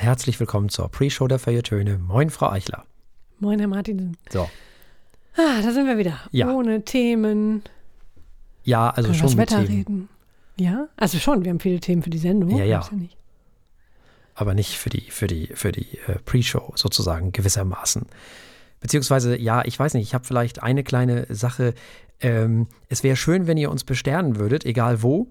Herzlich willkommen zur Pre-Show der Feiertöne. Moin, Frau Eichler. Moin, Herr Martin. So. Ah, da sind wir wieder. Ja. Ohne Themen. Ja, also Können wir schon das mit Wetter Themen, reden. Ja, also schon. Wir haben viele Themen für die Sendung. Ja, ja. Weiß nicht. aber nicht für die, für die, für die äh, Pre-Show sozusagen gewissermaßen. Beziehungsweise, ja, ich weiß nicht, ich habe vielleicht eine kleine Sache. Ähm, es wäre schön, wenn ihr uns besternen würdet, egal wo.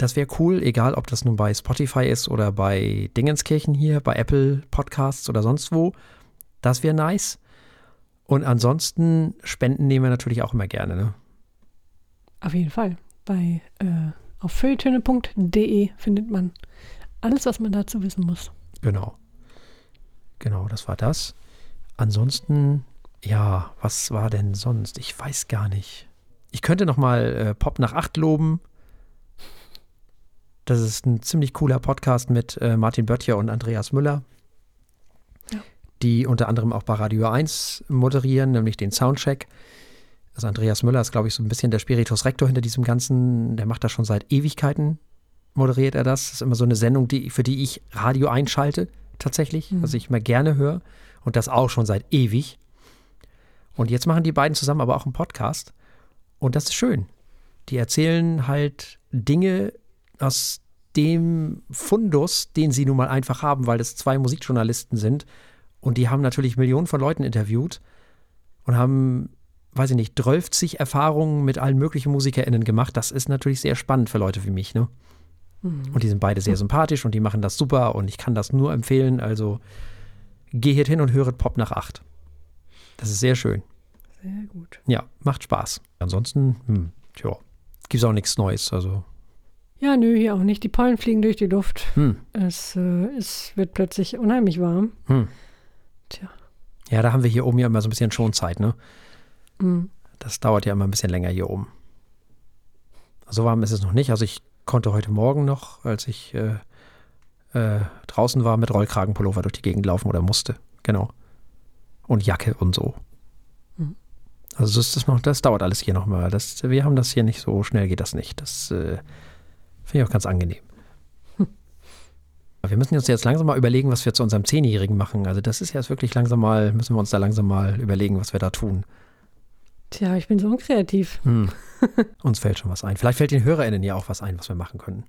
Das wäre cool, egal ob das nun bei Spotify ist oder bei Dingenskirchen hier, bei Apple Podcasts oder sonst wo. Das wäre nice. Und ansonsten Spenden nehmen wir natürlich auch immer gerne. Ne? Auf jeden Fall. Bei äh, auf feuilletöne.de findet man alles, was man dazu wissen muss. Genau. Genau, das war das. Ansonsten, ja, was war denn sonst? Ich weiß gar nicht. Ich könnte noch mal äh, Pop nach acht loben. Das ist ein ziemlich cooler Podcast mit äh, Martin Böttcher und Andreas Müller, Ja. die unter anderem auch bei Radio 1 moderieren, nämlich den Soundcheck. Also Andreas Müller ist, glaube ich, so ein bisschen der Spiritus Rector hinter diesem Ganzen. Der macht das schon seit Ewigkeiten, moderiert er das. Das ist immer so eine Sendung, die, für die ich Radio einschalte, tatsächlich, Mhm. was ich immer gerne höre. Und das auch schon seit ewig. Und jetzt machen die beiden zusammen aber auch einen Podcast. Und das ist schön. Die erzählen halt Dinge aus dem Fundus, den sie nun mal einfach haben, weil das zwei Musikjournalisten sind. Und die haben natürlich Millionen von Leuten interviewt und haben, weiß ich nicht, 12 Erfahrungen mit allen möglichen MusikerInnen gemacht. Das ist natürlich sehr spannend für Leute wie mich, ne? Mhm. Und die sind beide sehr sympathisch und die machen das super und ich kann das nur empfehlen. Also geht hin und höret Pop nach acht. Das ist sehr schön. Sehr gut. Ja, macht Spaß. Ansonsten, hm, tja, gibt's auch nichts Neues. Also, Ja, nö, hier auch nicht. Die Pollen fliegen durch die Luft. hm, Es, äh, es wird plötzlich unheimlich warm. hm. Tja. Ja, da haben wir hier oben ja immer so ein bisschen Schonzeit, ne? Mhm. Das dauert ja immer ein bisschen länger hier oben. So warm ist es noch nicht. Also ich konnte heute Morgen noch, als ich äh, äh, draußen war, mit Rollkragenpullover durch die Gegend laufen oder musste. Genau. Und Jacke und so. Mhm. Also das, ist das, noch, das dauert alles hier noch mal. Das, wir haben das hier nicht so schnell, geht das nicht. Das äh, finde ich auch ganz angenehm. Wir müssen uns jetzt langsam mal überlegen, was wir zu unserem Zehnjährigen machen. Also das ist jetzt wirklich langsam mal, müssen wir uns da langsam mal überlegen, was wir da tun. Tja, ich bin so unkreativ. Hm. Uns fällt schon was ein. Vielleicht fällt den HörerInnen ja auch was ein, was wir machen können.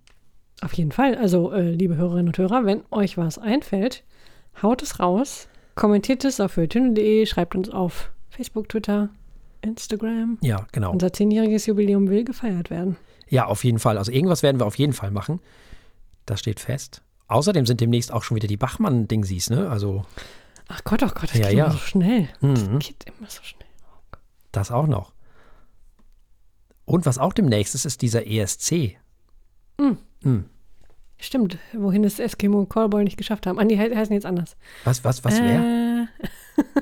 Auf jeden Fall. Also, äh, liebe Hörerinnen und Hörer, wenn euch was einfällt, haut es raus, kommentiert es auf feuilletöne.de, schreibt uns auf Facebook, Twitter, Instagram. Ja, genau. Unser zehnjähriges Jubiläum will gefeiert werden. Ja, auf jeden Fall. Also irgendwas werden wir auf jeden Fall machen. Das steht fest. Außerdem sind demnächst auch schon wieder die Bachmann-Dingsies, ne? Also Ach Gott, oh Gott, das Ja, geht ja. immer so schnell. Mhm. Das geht immer so schnell. das auch noch. Und was auch demnächst ist, ist dieser ESC. Mhm. Hm. Stimmt, wohin es Eskimo Callboy nicht geschafft haben. Ah, die he- heißen jetzt anders. Was, was, was wäre? Äh,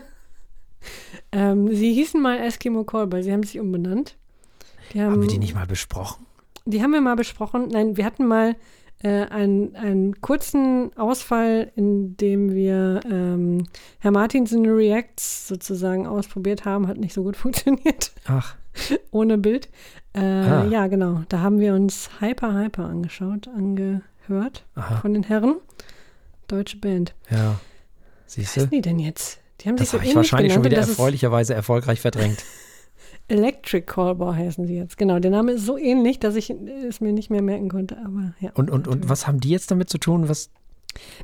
ähm, sie hießen mal Eskimo Callboy, sie haben sich umbenannt. Die haben, Haben wir die nicht mal besprochen? Die haben wir mal besprochen. Nein, wir hatten mal äh, einen, einen kurzen Ausfall, in dem wir ähm, Herr Martinsen Reacts sozusagen ausprobiert haben. Hat nicht so gut funktioniert, Ach, ohne Bild. Äh, Ah. Ja, genau. Da haben wir uns Hyper Hyper angeschaut, angehört aha, von den Herren. Deutsche Band. ja. Was Siehst du? heißen die denn jetzt? Die haben Das sich so habe ich wahrscheinlich schon genannt wieder das ist erfreulicherweise erfolgreich verdrängt. Electric Callboy heißen sie jetzt. Genau, der Name ist so ähnlich, dass ich es mir nicht mehr merken konnte. Aber ja. Und, und, und was haben die jetzt damit zu tun? Was?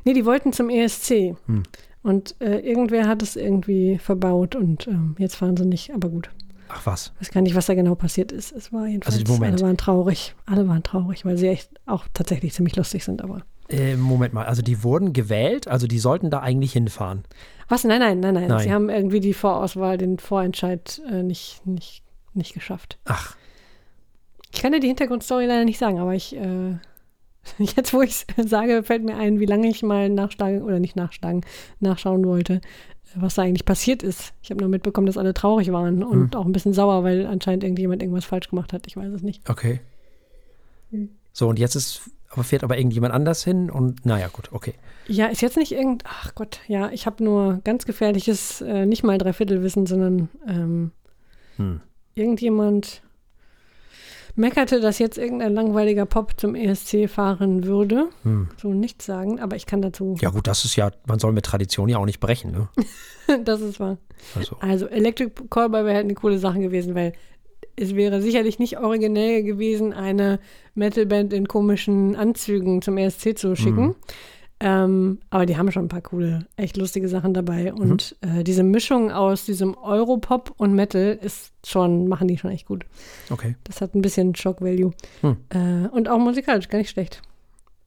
Nee, die wollten zum ESC. Hm. Und äh, irgendwer hat es irgendwie verbaut und ähm, jetzt fahren sie nicht. Aber gut, Ach was. weiß gar nicht, was da genau passiert ist. Es war jedenfalls, Also, Moment. alle waren traurig. Alle waren traurig, weil sie echt auch tatsächlich ziemlich lustig sind. Aber Äh, Moment mal, also die wurden gewählt, also die sollten da eigentlich hinfahren. Was? Nein, nein, nein, nein. Nein. Sie haben irgendwie die Vorauswahl, den Vorentscheid äh, nicht, nicht, nicht geschafft. Ach, Ich kann dir die Hintergrundstory leider nicht sagen, aber ich, äh, jetzt wo ich es sage, fällt mir ein, wie lange ich mal nachschlagen, oder nicht nachschlagen, nachschauen wollte, äh, was da eigentlich passiert ist. Ich habe nur mitbekommen, dass alle traurig waren und Hm. auch ein bisschen sauer, weil anscheinend irgendjemand irgendwas falsch gemacht hat. Ich weiß es nicht. okay. Hm. So, und jetzt ist, aber fährt aber irgendjemand anders hin und naja, gut, okay. Ja, ist jetzt nicht irgend, ach Gott, ja, ich habe nur ganz gefährliches, äh, nicht mal Dreiviertelwissen, sondern ähm, Hm. irgendjemand meckerte, dass jetzt irgendein langweiliger Pop zum ESC fahren würde. Hm. So nichts sagen, aber ich kann dazu. Ja, gut, das ist ja, man soll mit Tradition ja auch nicht brechen, ne? das ist wahr. Also, Also Electric Callboy wäre halt eine coole Sache gewesen, weil es wäre sicherlich nicht originell gewesen, eine Metalband in komischen Anzügen zum ESC zu schicken. Ähm, aber die haben schon ein paar coole, echt lustige Sachen dabei. Und äh, diese Mischung aus diesem Europop und Metal ist schon, machen die schon echt gut. okay. Das hat ein bisschen Shock Value. Hm. Äh, und auch musikalisch gar nicht schlecht.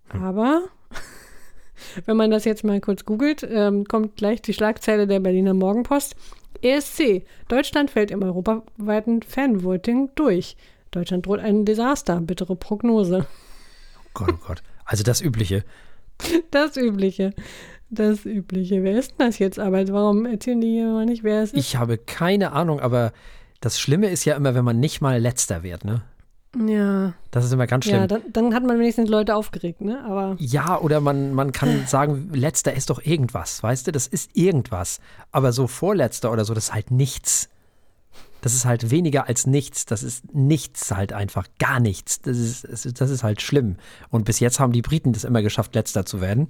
Aber wenn man das jetzt mal kurz googelt, ähm, kommt gleich die Schlagzeile der Berliner Morgenpost. ESC. Deutschland fällt im europaweiten Fanvoting durch. Deutschland droht ein Desaster. Bittere Prognose. Gott, oh Gott. Also das Übliche. Das Übliche. Das Übliche. Wer ist denn das jetzt aber? Warum erzählen die hier mal nicht, wer es ist? Ich habe keine Ahnung, aber das Schlimme ist ja immer, wenn man nicht mal Letzter wird, ne? Ja, Das ist immer ganz schlimm. ja dann, dann hat man wenigstens Leute aufgeregt, ne? Aber Ja, oder man, man kann sagen, letzter ist doch irgendwas, weißt du? Das ist irgendwas. Aber so vorletzter oder so, das ist halt nichts. Das ist halt weniger als nichts. Das ist nichts halt einfach, gar nichts. Das ist, das ist- halt schlimm. Und bis jetzt haben die Briten das immer geschafft, letzter zu werden.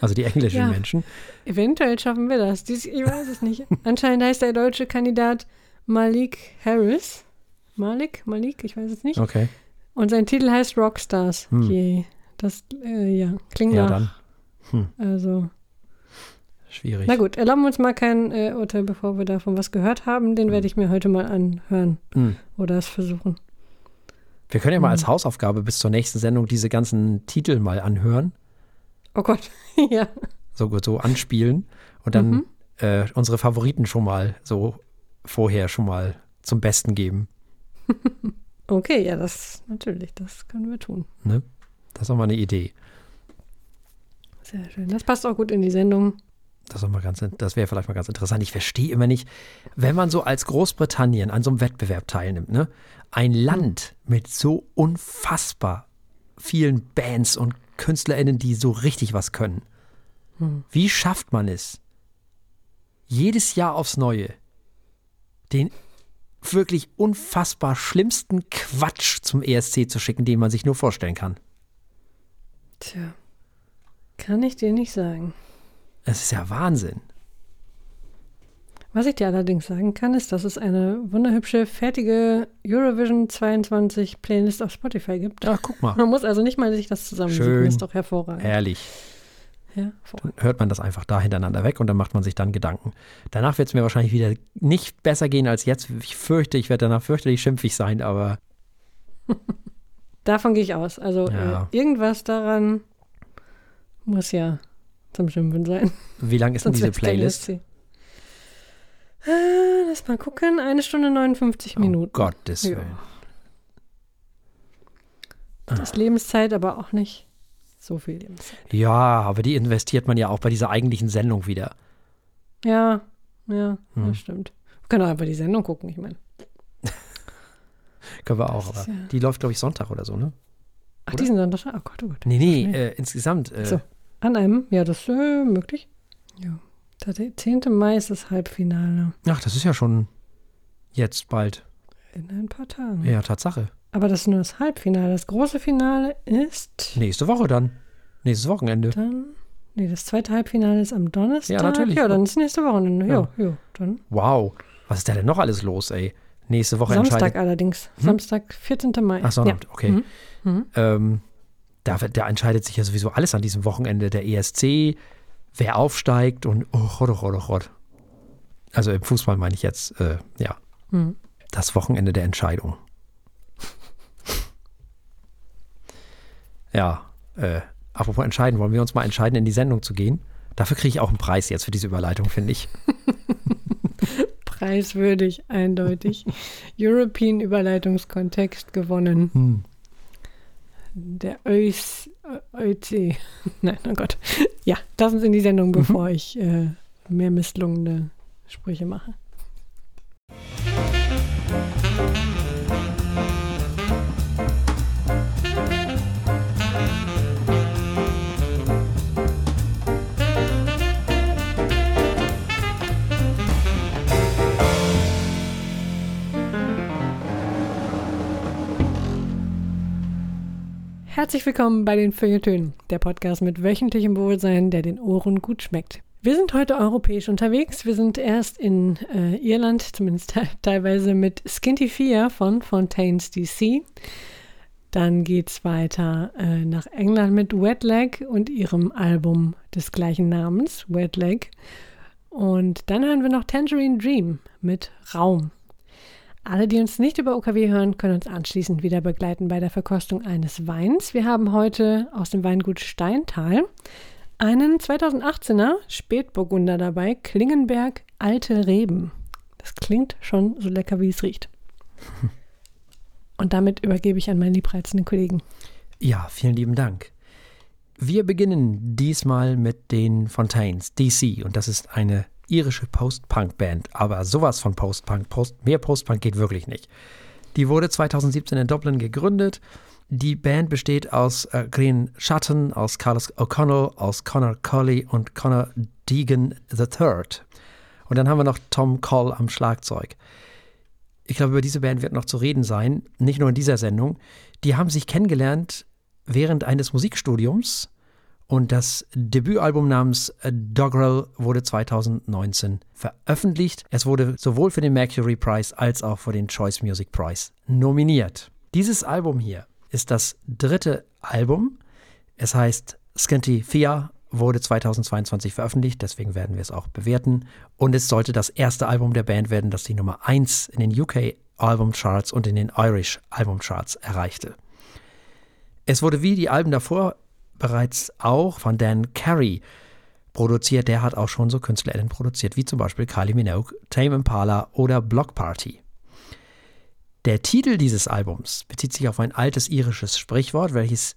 Also die englischen Ja. Menschen. Eventuell schaffen wir das. Dies, ich weiß es nicht. Anscheinend heißt der deutsche Kandidat Malik Harris. Malik? Malik? Ich weiß es nicht. Okay. Und sein Titel heißt Rockstars. Hm. Je. Das, äh, ja, klingt Ja, nach. dann. Also, Schwierig. na gut, erlauben wir uns mal kein äh, Urteil, bevor wir davon was gehört haben. Den werde ich mir heute mal anhören Hm. oder es versuchen. Wir können ja mal Hm. als Hausaufgabe bis zur nächsten Sendung diese ganzen Titel mal anhören. Oh Gott, ja. so, so anspielen und dann Mhm. äh, unsere Favoriten schon mal so vorher schon mal zum Besten geben. Okay, ja, das natürlich, das können wir tun. Ne? Das ist doch mal eine Idee. Sehr schön. Das passt auch gut in die Sendung. Das, ganz, das wäre vielleicht mal ganz interessant. Ich verstehe immer nicht, wenn man so als Großbritannien an so einem Wettbewerb teilnimmt, ne? ein Land mit so unfassbar vielen Bands und KünstlerInnen, die so richtig was können. Hm. Wie schafft man es, jedes Jahr aufs Neue den wirklich unfassbar schlimmsten Quatsch zum ESC zu schicken, den man sich nur vorstellen kann? Tja, kann ich dir nicht sagen. Es ist ja Wahnsinn. Was ich dir allerdings sagen kann, ist, dass es eine wunderhübsche, fertige Eurovision 22 Playlist auf Spotify gibt. Ach, guck mal. Man muss also nicht mal sich das zusammensuchen. Schön. Ist doch hervorragend. Herrlich. Hervorragend. Dann hört man das einfach da hintereinander weg und dann macht man sich dann Gedanken. Danach wird es mir wahrscheinlich wieder nicht besser gehen als jetzt. Ich fürchte, ich werde danach fürchterlich schimpfig sein, aber Davon gehe ich aus. Also Ja. äh, irgendwas daran muss ja zum Schimpfen sein. wie lang ist denn diese Playlist? Äh, lass mal gucken. Eine Stunde 59 Minuten. Oh Gottes Ja. Willen. Das ist Lebenszeit, aber auch nicht so viel Lebenszeit. Ja, aber die investiert man ja auch bei dieser eigentlichen Sendung wieder. Ja, ja, Hm. das stimmt. Wir können auch einfach die Sendung gucken, ich meine. Können wir auch, Das aber ja- die läuft, glaube ich, Sonntag oder so, ne? Ach, Oder? die sind dann doch. Oh Gott, oh Gott. Nee, nee, schnell. äh, insgesamt. Äh, So. An einem, ja, das ist äh, möglich. Ja. Der 10. Mai ist das Halbfinale. Ach, das ist ja schon jetzt bald. In ein paar Tagen. Ja, Tatsache. Aber das ist nur das Halbfinale. Das große Finale ist Nächste Woche dann. Nächstes Wochenende. dann. Nee, das zweite Halbfinale ist am Donnerstag. Ja, natürlich. Ja, dann ist nächste Wochenende. Ja, Ja. ja, dann. Wow. Was ist da denn noch alles los, ey? Nächste Woche Samstag entscheidet. allerdings. Hm? Samstag, 14. Mai. Ach so, ja. okay. Mhm. Mhm. Ähm, da, da entscheidet sich ja sowieso alles an diesem Wochenende. Der ESC, wer aufsteigt und oh Gott, oh Gott. Also im Fußball meine ich jetzt, äh, ja, Mhm. das Wochenende der Entscheidung. Ja, äh, apropos entscheiden, wollen wir uns mal entscheiden, in die Sendung zu gehen? Dafür kriege ich auch einen Preis jetzt für diese Überleitung, finde ich. Preiswürdig, eindeutig. European Überleitungskontext gewonnen. Hm. Der ÖC. Nein, oh Gott. Ja, lass uns in die Sendung, bevor ich äh, mehr misslungene Sprüche mache. Herzlich willkommen bei den Feuilletönen, der Podcast mit wöchentlichem Wohlsein, der den Ohren gut schmeckt. Wir sind heute europäisch unterwegs. Wir sind erst in äh, Irland, zumindest teilweise mit Skinty Fear von Fontaines DC. Dann geht es weiter äh, nach England mit Wet Leg und ihrem Album des gleichen Namens, Wet Leg. Und dann hören wir noch Tangerine Dream mit Raum. Alle, die uns nicht über OKW hören, können uns anschließend wieder begleiten bei der Verkostung eines Weins. Wir haben heute aus dem Weingut Steintal einen 2018er Spätburgunder dabei, Klingenberg Alte Reben. Das klingt schon so lecker, wie es riecht. Und damit übergebe ich an meinen liebreizenden Kollegen. Ja, vielen lieben Dank. Wir beginnen diesmal mit den Fontaines, DC, und das ist eine irische Post-Punk-Band, aber sowas von Post-Punk, Post, mehr Post-Punk geht wirklich nicht. Die wurde 2017 in Dublin gegründet. Die Band besteht aus äh, Green Sutton, aus Carlos O'Connell, aus Connor Colley und Connor Deegan III. Und dann haben wir noch Tom Coll am Schlagzeug. Ich glaube, über diese Band wird noch zu reden sein, nicht nur in dieser Sendung. Die haben sich kennengelernt während eines Musikstudiums und das Debütalbum namens Doggerel wurde 2019 veröffentlicht. Es wurde sowohl für den Mercury Prize als auch für den Choice Music Prize nominiert. Dieses Album hier ist das dritte Album. Es heißt Scanty Fia, wurde 2022 veröffentlicht, deswegen werden wir es auch bewerten. Und es sollte das erste Album der Band werden, das die Nummer 1 in den UK Album Charts und in den Irish Album Charts erreichte. Es wurde wie die Alben davor bereits auch von Dan Carey produziert. Der hat auch schon so KünstlerInnen produziert, wie zum Beispiel Kylie Minogue, Tame Impala oder Block Party. Der Titel dieses Albums bezieht sich auf ein altes irisches Sprichwort, welches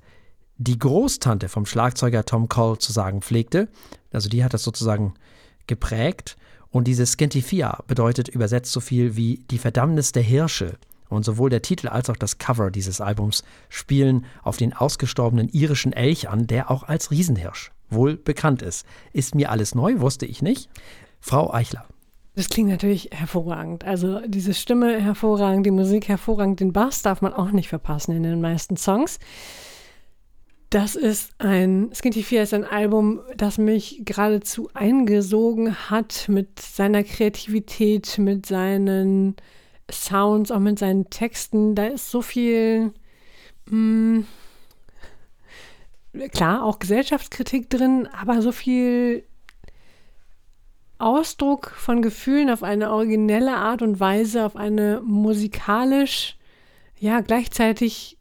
die Großtante vom Schlagzeuger Tom Cole zu sagen pflegte. Also die hat das sozusagen geprägt. Und dieses Skentifia bedeutet übersetzt so viel wie die Verdammnis der Hirsche. Und sowohl der Titel als auch das Cover dieses Albums spielen auf den ausgestorbenen irischen Elch an, der auch als Riesenhirsch wohl bekannt ist. Ist mir alles neu, wusste ich nicht. Frau Eichler. Das klingt natürlich hervorragend. Also diese Stimme hervorragend, die Musik hervorragend, den Bass darf man auch nicht verpassen in den meisten Songs. Das ist ein, Skinty Fear ist ein Album, das mich geradezu eingesogen hat mit seiner Kreativität, mit seinen Sounds, auch mit seinen Texten. Da ist so viel, mh, hm, klar, auch Gesellschaftskritik drin, aber so viel Ausdruck von Gefühlen auf eine originelle Art und Weise, auf eine musikalisch, ja, gleichzeitig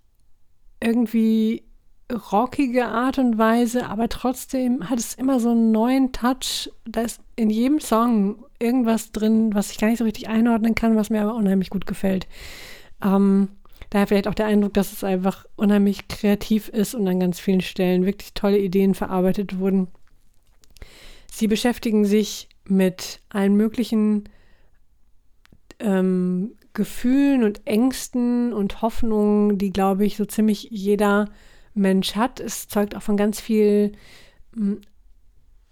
irgendwie rockige Art und Weise, aber trotzdem hat es immer so einen neuen Touch. Da ist in jedem Song irgendwas drin, was ich gar nicht so richtig einordnen kann, was mir aber unheimlich gut gefällt. Ähm, daher vielleicht auch der Eindruck, dass es einfach unheimlich kreativ ist und an ganz vielen Stellen wirklich tolle Ideen verarbeitet wurden. Sie beschäftigen sich mit allen möglichen ähm, Gefühlen und Ängsten und Hoffnungen, die, glaube ich, so ziemlich jeder Mensch hat. Es zeugt auch von ganz viel, hm,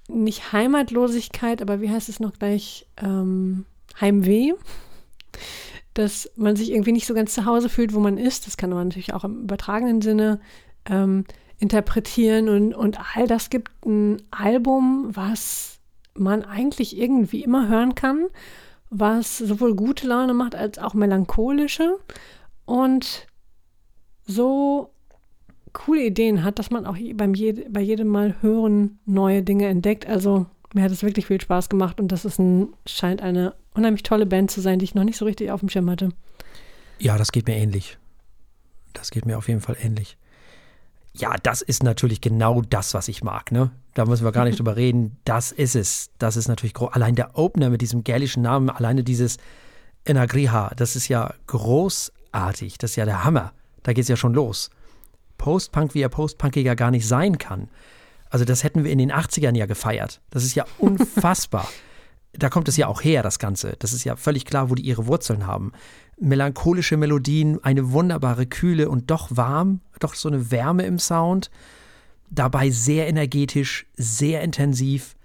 nicht Heimatlosigkeit, aber wie heißt es noch gleich, ähm, Heimweh. Dass man sich irgendwie nicht so ganz zu Hause fühlt, wo man ist. Das kann man natürlich auch im übertragenen Sinne ähm, interpretieren. Und, und all das gibt ein Album, was man eigentlich irgendwie immer hören kann, was sowohl gute Laune macht als auch melancholische und so coole Ideen hat, dass man auch beim je, bei jedem Mal hören neue Dinge entdeckt. Also mir hat es wirklich viel Spaß gemacht und das ist ein, scheint eine unheimlich tolle Band zu sein, die ich noch nicht so richtig auf dem Schirm hatte. Ja, das geht mir ähnlich. Das geht mir auf jeden Fall ähnlich. Ja, das ist natürlich genau das, was ich mag, ne? Da müssen wir gar nicht drüber reden. Das ist es. Das ist natürlich groß. Allein der Opener mit diesem gälischen Namen, alleine dieses Enagriha, das ist ja großartig. Das ist ja der Hammer. Da geht es ja schon los. Post-Punk, wie er Post-Punkiger gar nicht sein kann. Also das hätten wir in den 80ern ja gefeiert. Das ist ja unfassbar. da kommt es ja auch her, das Ganze. Das ist ja völlig klar, wo die ihre Wurzeln haben. Melancholische Melodien, eine wunderbare Kühle und doch warm, doch so eine Wärme im Sound. Dabei sehr energetisch, sehr intensiv.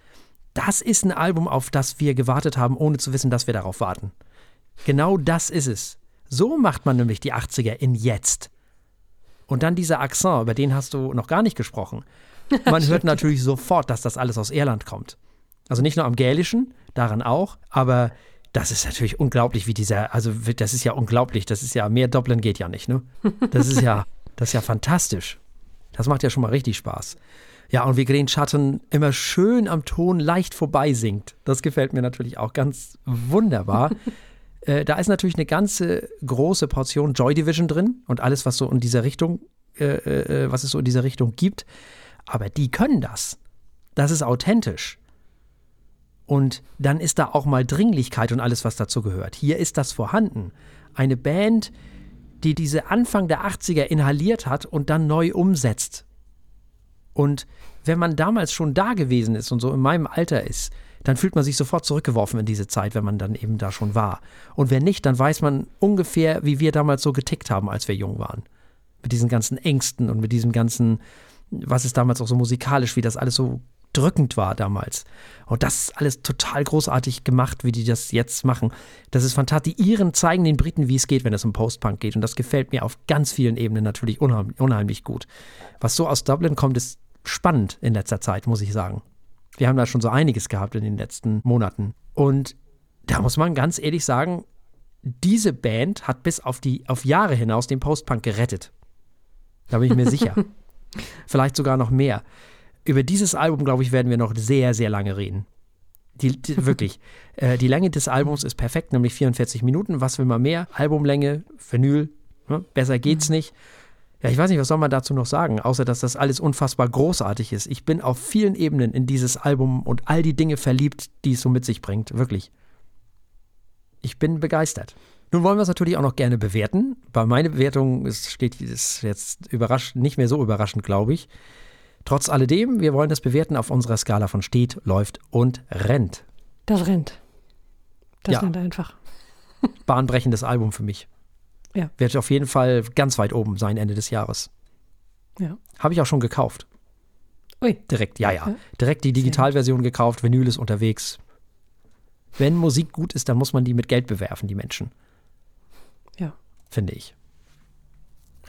Das ist ein Album, auf das wir gewartet haben, ohne zu wissen, dass wir darauf warten. Genau das ist es. So macht man nämlich die 80er in jetzt. Und dann dieser Akzent, über den hast du noch gar nicht gesprochen. Man hört natürlich sofort, dass das alles aus Irland kommt. Also nicht nur am Gälischen, daran auch, aber das ist natürlich unglaublich, wie dieser, also das ist ja unglaublich, das ist ja, mehr Dublin geht ja nicht, ne? Das ist ja, das ist ja fantastisch. Das macht ja schon mal richtig Spaß. Ja, und wie Green Schatten immer schön am Ton leicht vorbei singt. Das gefällt mir natürlich auch ganz wunderbar. äh, da ist natürlich eine ganze große Portion Joy Division drin und alles, was so in dieser Richtung, äh, äh, was es so in dieser Richtung gibt. Aber die können das. Das ist authentisch. Und dann ist da auch mal Dringlichkeit und alles, was dazu gehört. Hier ist das vorhanden. Eine Band, die diese Anfang der 80er inhaliert hat und dann neu umsetzt. Und wenn man damals schon da gewesen ist und so in meinem Alter ist, dann fühlt man sich sofort zurückgeworfen in diese Zeit, wenn man dann eben da schon war. Und wenn nicht, dann weiß man ungefähr, wie wir damals so getickt haben, als wir jung waren. Mit diesen ganzen Ängsten und mit diesem ganzen, was ist damals auch so musikalisch, wie das alles so drückend war damals. Und das ist alles total großartig gemacht, wie die das jetzt machen. Das ist fantastisch. Die Iren zeigen den Briten, wie es geht, wenn es um Post-Punk geht. Und das gefällt mir auf ganz vielen Ebenen natürlich unheimlich, unheimlich gut. Was so aus Dublin kommt, ist spannend in letzter Zeit, muss ich sagen. Wir haben da schon so einiges gehabt in den letzten Monaten. Und da muss man ganz ehrlich sagen, diese Band hat bis auf die auf Jahre hinaus den Post-Punk gerettet. Da bin ich mir sicher. Vielleicht sogar noch mehr über dieses Album, glaube ich, werden wir noch sehr, sehr lange reden. Die, die, wirklich. Äh, die Länge des Albums ist perfekt, nämlich 44 Minuten. Was will man mehr? Albumlänge, Vinyl, ne? besser geht's mhm. nicht. Ja, ich weiß nicht, was soll man dazu noch sagen, außer dass das alles unfassbar großartig ist. Ich bin auf vielen Ebenen in dieses Album und all die Dinge verliebt, die es so mit sich bringt. Wirklich. Ich bin begeistert. Nun wollen wir es natürlich auch noch gerne bewerten. Bei meiner Bewertung ist, steht ist jetzt überrascht, nicht mehr so überraschend, glaube ich. Trotz alledem, wir wollen das bewerten auf unserer Skala von steht, läuft und rennt. Das rennt. Das ja. rennt einfach. Bahnbrechendes Album für mich. Ja. Wird auf jeden Fall ganz weit oben sein Ende des Jahres. Ja. Habe ich auch schon gekauft. Ui. Direkt, ja, ja. Direkt die Digitalversion gekauft, Vinyl ist unterwegs. Wenn Musik gut ist, dann muss man die mit Geld bewerfen, die Menschen. Ja. Finde ich.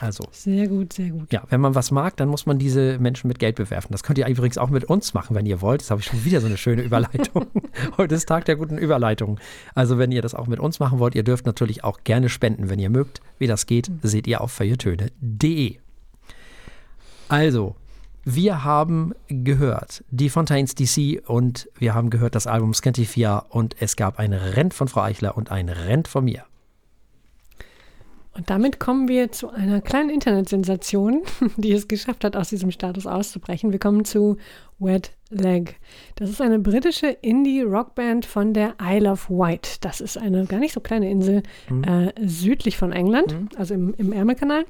Also. Sehr gut, sehr gut. Ja, wenn man was mag, dann muss man diese Menschen mit Geld bewerfen. Das könnt ihr übrigens auch mit uns machen, wenn ihr wollt. Das habe ich schon wieder so eine schöne Überleitung. Heute ist Tag der guten Überleitung. Also, wenn ihr das auch mit uns machen wollt, ihr dürft natürlich auch gerne spenden, wenn ihr mögt. Wie das geht, seht ihr auf feuilletöne.de. Also, wir haben gehört die Fontaines DC und wir haben gehört das Album Scantifia und es gab ein Rent von Frau Eichler und ein Rent von mir. Und damit kommen wir zu einer kleinen Internetsensation, die es geschafft hat, aus diesem Status auszubrechen. Wir kommen zu Wet Leg. Das ist eine britische Indie-Rockband von der Isle of Wight. Das ist eine gar nicht so kleine Insel mhm. äh, südlich von England, mhm. also im, im Ärmelkanal.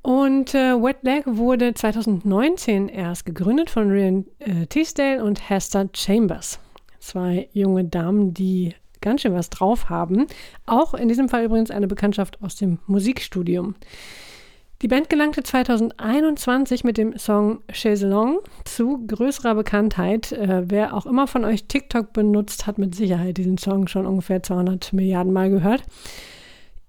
Und äh, Wet Leg wurde 2019 erst gegründet von Ryan äh, Teasdale und Hester Chambers. Zwei junge Damen, die ganz schön was drauf haben. Auch in diesem Fall übrigens eine Bekanntschaft aus dem Musikstudium. Die Band gelangte 2021 mit dem Song Chaiselong zu größerer Bekanntheit. Äh, wer auch immer von euch TikTok benutzt, hat mit Sicherheit diesen Song schon ungefähr 200 Milliarden Mal gehört.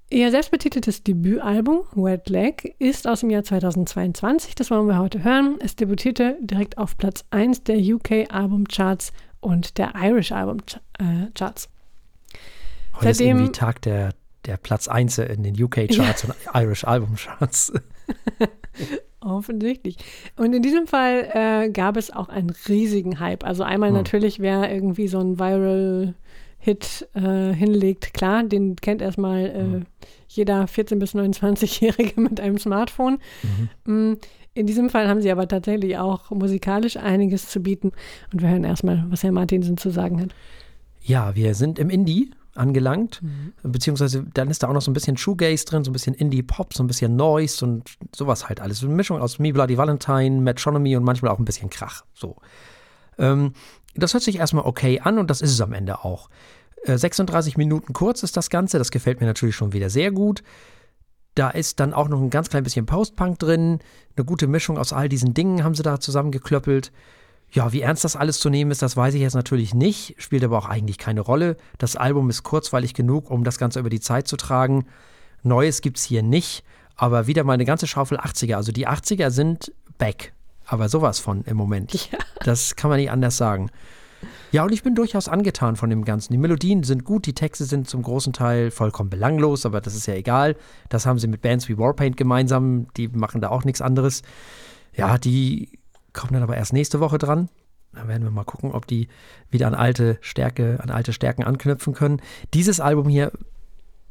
Ihr selbstbetiteltes Debütalbum Wet Leg ist aus dem Jahr 2022. Das wollen wir heute hören. Es debütierte direkt auf Platz 1 der UK Album Charts und der Irish Album äh, Charts. Heute Seitdem, ist irgendwie Tag der, der Platz 1 in den UK-Charts ja. und Irish Album-Charts. Offensichtlich. Und in diesem Fall äh, gab es auch einen riesigen Hype. Also einmal hm. natürlich, wer irgendwie so ein Viral-Hit äh, hinlegt, klar, den kennt erstmal äh, hm. jeder 14- bis 29-Jährige mit einem Smartphone. Mhm. Mm, in diesem Fall haben sie aber tatsächlich auch musikalisch einiges zu bieten. Und wir hören erstmal, was Herr Martinsen zu sagen hat. Ja, wir sind im Indie angelangt. Mhm. Beziehungsweise dann ist da auch noch so ein bisschen Shoegaze drin, so ein bisschen Indie-Pop, so ein bisschen Noise und sowas halt alles. So eine Mischung aus Me Bloody Valentine, Metronomy und manchmal auch ein bisschen Krach. So. Ähm, das hört sich erstmal okay an und das ist es am Ende auch. Äh, 36 Minuten kurz ist das Ganze, das gefällt mir natürlich schon wieder sehr gut. Da ist dann auch noch ein ganz klein bisschen Post-Punk drin, eine gute Mischung aus all diesen Dingen haben sie da zusammengeklöppelt. Ja, wie ernst das alles zu nehmen ist, das weiß ich jetzt natürlich nicht, spielt aber auch eigentlich keine Rolle. Das Album ist kurzweilig genug, um das Ganze über die Zeit zu tragen. Neues gibt es hier nicht, aber wieder mal eine ganze Schaufel 80er. Also die 80er sind back. Aber sowas von im Moment. Ja. Das kann man nicht anders sagen. Ja, und ich bin durchaus angetan von dem Ganzen. Die Melodien sind gut, die Texte sind zum großen Teil vollkommen belanglos, aber das ist ja egal. Das haben sie mit Bands wie Warpaint gemeinsam, die machen da auch nichts anderes. Ja, die kommen dann aber erst nächste Woche dran. Da werden wir mal gucken, ob die wieder an alte Stärke, an alte Stärken anknüpfen können. Dieses Album hier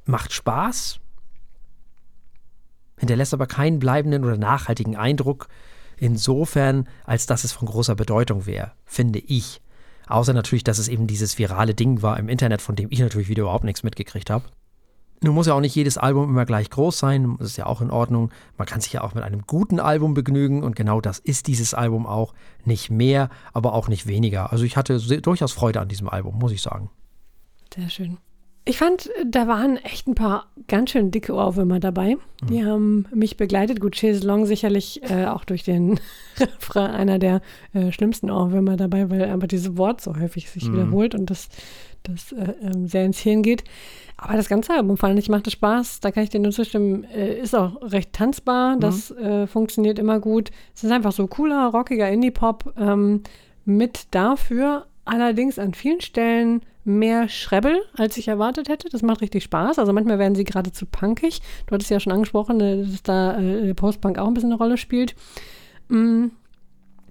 macht Spaß, hinterlässt aber keinen bleibenden oder nachhaltigen Eindruck, insofern, als dass es von großer Bedeutung wäre, finde ich. Außer natürlich, dass es eben dieses virale Ding war im Internet, von dem ich natürlich wieder überhaupt nichts mitgekriegt habe. Nun muss ja auch nicht jedes Album immer gleich groß sein, das ist ja auch in Ordnung. Man kann sich ja auch mit einem guten Album begnügen und genau das ist dieses Album auch. Nicht mehr, aber auch nicht weniger. Also ich hatte durchaus Freude an diesem Album, muss ich sagen. Sehr schön. Ich fand, da waren echt ein paar ganz schön dicke Ohrwürmer dabei. Die mhm. haben mich begleitet. Gut, Chase Long sicherlich äh, auch durch den Refrain einer der äh, schlimmsten Ohrwürmer dabei, weil einfach dieses Wort so häufig sich mhm. wiederholt und das, das äh, ähm, sehr ins Hirn geht. Aber das ganze Album fand ich, machte Spaß. Da kann ich dir nur zustimmen. Äh, ist auch recht tanzbar. Das mhm. Äh, funktioniert immer gut. Es ist einfach so cooler, rockiger Indie-Pop ähm, mit dafür allerdings an vielen Stellen mehr Schrebbel, als ich erwartet hätte. Das macht richtig Spaß. Also manchmal werden sie geradezu punkig. Du hattest ja schon angesprochen, äh, dass da äh, Postpunk auch ein bisschen eine Rolle spielt. Mm.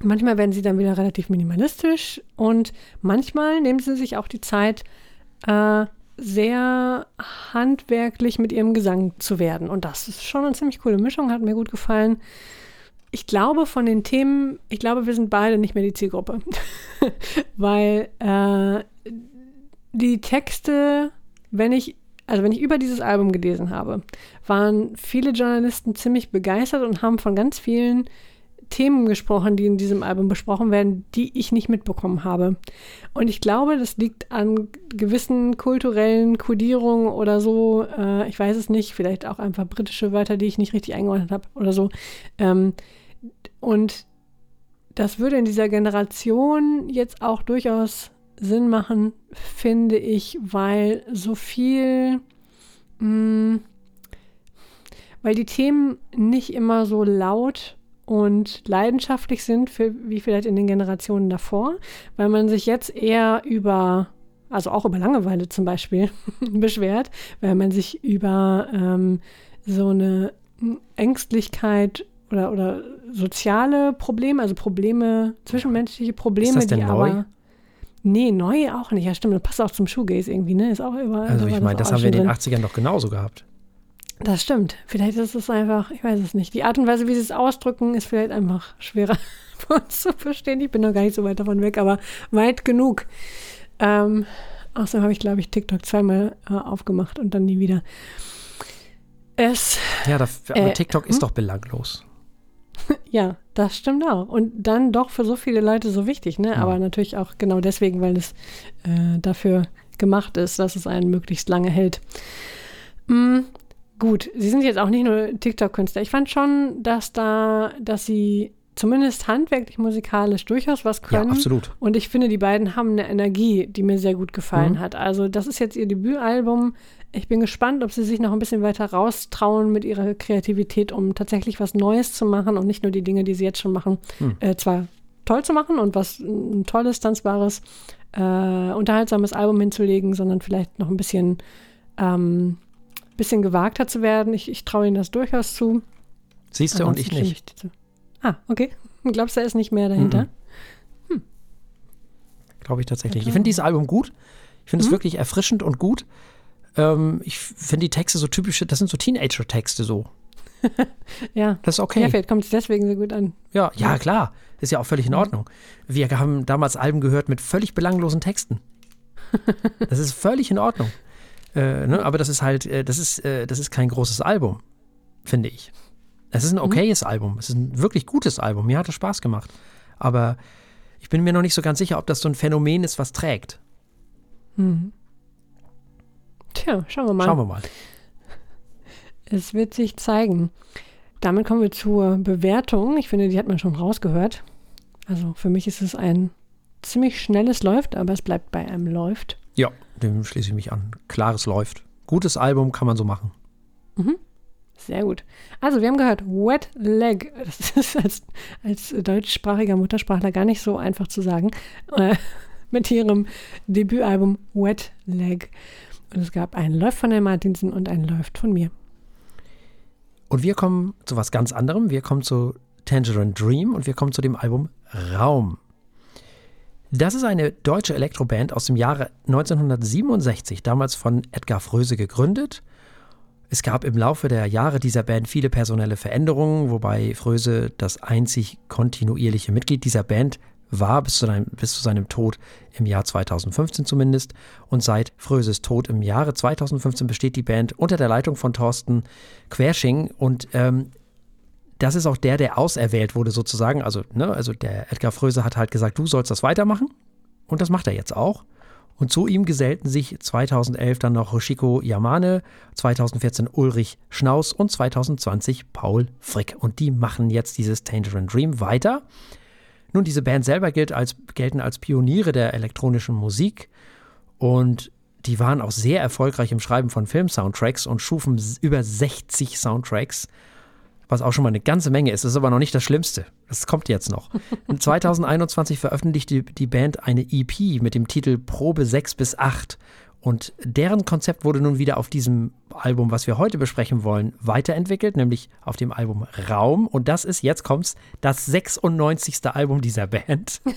Manchmal werden sie dann wieder relativ minimalistisch und manchmal nehmen sie sich auch die Zeit, äh, sehr handwerklich mit ihrem Gesang zu werden. Und das ist schon eine ziemlich coole Mischung, hat mir gut gefallen ich glaube von den Themen, ich glaube, wir sind beide nicht mehr die Zielgruppe. Weil äh, die Texte, wenn ich, also wenn ich über dieses Album gelesen habe, waren viele Journalisten ziemlich begeistert und haben von ganz vielen Themen gesprochen, die in diesem Album besprochen werden, die ich nicht mitbekommen habe. Und ich glaube, das liegt an gewissen kulturellen Kodierungen oder so. Äh, ich weiß es nicht, vielleicht auch einfach britische Wörter, die ich nicht richtig eingeordnet habe oder so. Ähm, und das würde in dieser Generation jetzt auch durchaus Sinn machen, finde ich, weil so viel, mh, mm, weil die Themen nicht immer so laut und leidenschaftlich sind, für, wie vielleicht in den Generationen davor, weil man sich jetzt eher über, also auch über Langeweile zum Beispiel, beschwert, weil man sich über ähm, so eine Ängstlichkeit oder, oder soziale Probleme, also Probleme, zwischenmenschliche Probleme, ist das denn die neu? aber. Nee, neu auch nicht. Ja, stimmt. Das passt auch zum Shoegaze irgendwie, ne? Ist auch überall. Also, ich meine, das, das haben wir in den 80ern doch genauso gehabt. Das stimmt. Vielleicht ist es einfach, ich weiß es nicht. Die Art und Weise, wie sie es ausdrücken, ist vielleicht einfach schwerer für uns zu verstehen. Ich bin noch gar nicht so weit davon weg, aber weit genug. Ähm, außerdem habe ich, glaube ich, TikTok zweimal äh, aufgemacht und dann nie wieder. Es. Ja, das, aber äh, TikTok ist hm? doch belanglos. Ja, das stimmt auch. Und dann doch für so viele Leute so wichtig, ne? Ja. Aber natürlich auch genau deswegen, weil es äh, dafür gemacht ist, dass es einen möglichst lange hält. Mm, gut, sie sind jetzt auch nicht nur TikTok-Künstler. Ich fand schon, dass da, dass sie zumindest handwerklich musikalisch durchaus was können. Ja, absolut. Und ich finde, die beiden haben eine Energie, die mir sehr gut gefallen mhm. hat. Also, das ist jetzt ihr Debütalbum. Ich bin gespannt, ob sie sich noch ein bisschen weiter raustrauen mit ihrer Kreativität, um tatsächlich was Neues zu machen und nicht nur die Dinge, die sie jetzt schon machen, hm. äh, zwar toll zu machen und was ein tolles, tanzbares, äh, unterhaltsames Album hinzulegen, sondern vielleicht noch ein bisschen, ähm, bisschen gewagter zu werden. Ich, ich traue ihnen das durchaus zu. Siehst du und ich nicht. ah, okay. Glaubst du, er ist nicht mehr dahinter? Hm. Glaube ich tatsächlich. Ich finde dieses Album gut. Ich finde mhm. es wirklich erfrischend und gut. Ähm, ich finde die Texte so typische, das sind so Teenager-Texte so. ja. Das ist okay. Ja, vielleicht kommt es deswegen so gut an. Ja, ja, klar. Ist ja auch völlig in Ordnung. Wir haben damals Alben gehört mit völlig belanglosen Texten. Das ist völlig in Ordnung. Äh, ne? Aber das ist halt, äh, das ist, äh, das ist kein großes Album, finde ich. Es ist ein mhm. okayes mhm. Album. Es ist ein wirklich gutes Album. Mir hat es Spaß gemacht. Aber ich bin mir noch nicht so ganz sicher, ob das so ein Phänomen ist, was trägt. Mhm. Tja, schauen wir mal. Schauen wir mal. Es wird sich zeigen. Damit kommen wir zur Bewertung. Ich finde, die hat man schon rausgehört. Also für mich ist es ein ziemlich schnelles Läuft, aber es bleibt bei einem Läuft. Ja, dem schließe ich mich an. Klares Läuft. Gutes Album kann man so machen. Mhm. Sehr gut. Also, wir haben gehört, Wet Leg. Das ist als, als deutschsprachiger Muttersprachler gar nicht so einfach zu sagen. Äh, mit ihrem Debütalbum Wet Leg. Und es gab einen Läuft von Herrn Martinsen und einen Läuft von mir. Und wir kommen zu was ganz anderem. Wir kommen zu Tangerine Dream und wir kommen zu dem Album Raum. Das ist eine deutsche Elektroband aus dem Jahre 1967, damals von Edgar Fröse gegründet es gab im Laufe der Jahre dieser Band viele personelle Veränderungen, wobei Fröse das einzig kontinuierliche Mitglied dieser Band war, bis zu, seinem, bis zu seinem Tod im Jahr 2015 zumindest. Und seit Fröses Tod im Jahre 2015 besteht die Band unter der Leitung von Thorsten Quersching. Und ähm, das ist auch der, der auserwählt wurde sozusagen. Also, ne, also der Edgar Fröse hat halt gesagt, du sollst das weitermachen. Und das macht er jetzt auch. Und zu ihm gesellten sich 2011 dann noch Hoshiko Yamane, 2014 Ulrich Schnaus und 2020 Paul Frick. Und die machen jetzt dieses Tangerine Dream weiter. Nun, diese Band selber gilt als, gelten als Pioniere der elektronischen Musik und die waren auch sehr erfolgreich im Schreiben von Film-Soundtracks und schufen über 60 Soundtracks was auch schon mal eine ganze Menge ist. Das ist aber noch nicht das Schlimmste. Das kommt jetzt noch. 2021 veröffentlichte die Band eine EP mit dem Titel Probe 6 bis 8. Und deren Konzept wurde nun wieder auf diesem Album, was wir heute besprechen wollen, weiterentwickelt, nämlich auf dem Album Raum. Und das ist, jetzt kommt's, das 96. Album dieser Band.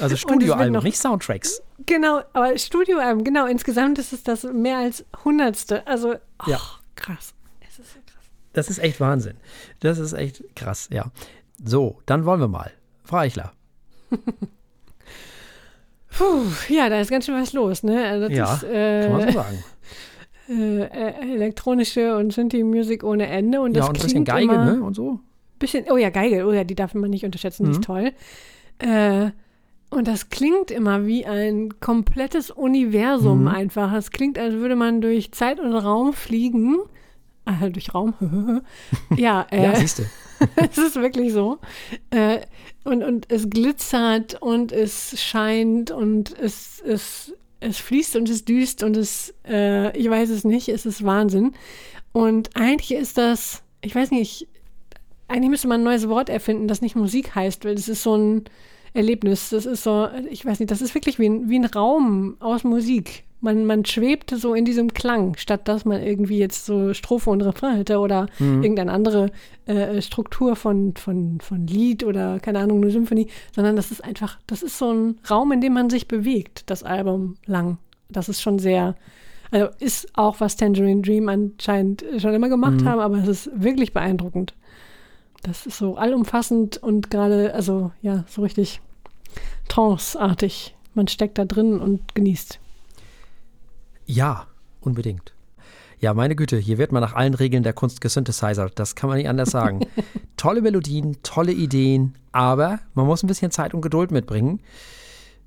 Also Studioalbum, nicht Soundtracks. Genau, aber Studioalbum, genau. Insgesamt ist es das mehr als Hundertste. Also, oh, ja. krass. Das ist echt Wahnsinn. Das ist echt krass, ja. So, dann wollen wir mal. Frau Eichler. Puh, ja, da ist ganz schön was los, ne? Also das ja, ist, äh, kann man so sagen. Äh, äh, elektronische und Synthi-Musik ohne Ende. Und das ja, und ein bisschen Geige, immer, ne? Und so. Bisschen, oh ja, Geige, oh ja, die darf man nicht unterschätzen, mhm. die ist mhm. toll. Äh, und das klingt immer wie ein komplettes Universum mhm. einfach. Es klingt, als würde man durch Zeit und Raum fliegen äh, durch Raum. ja, äh, ja, siehst du. es ist wirklich so. Äh, und, und es glitzert und es scheint und es, es, es fließt und es düst und es, äh, ich weiß es nicht, es ist Wahnsinn. Und eigentlich ist das, ich weiß nicht, eigentlich müsste man ein neues Wort erfinden, das nicht Musik heißt, weil das ist so ein Erlebnis. Das ist so, ich weiß nicht, das ist wirklich wie ein, wie ein Raum aus Musik man, man schwebt so in diesem Klang, statt dass man irgendwie jetzt so Strophe und Refrain hätte oder mhm. irgendeine andere äh, Struktur von, von, von Lied oder keine Ahnung, eine Symphonie, sondern das ist einfach, das ist so ein Raum, in dem man sich bewegt, das Album lang. Das ist schon sehr, also ist auch, was Tangerine Dream anscheinend schon immer gemacht mhm. haben, aber es ist wirklich beeindruckend. Das ist so allumfassend und gerade, also ja, so richtig trance-artig. Man steckt da drin und genießt. Ja, unbedingt. Ja, meine Güte, hier wird man nach allen Regeln der Kunst gesynthesizert. Das kann man nicht anders sagen. tolle Melodien, tolle Ideen, aber man muss ein bisschen Zeit und Geduld mitbringen.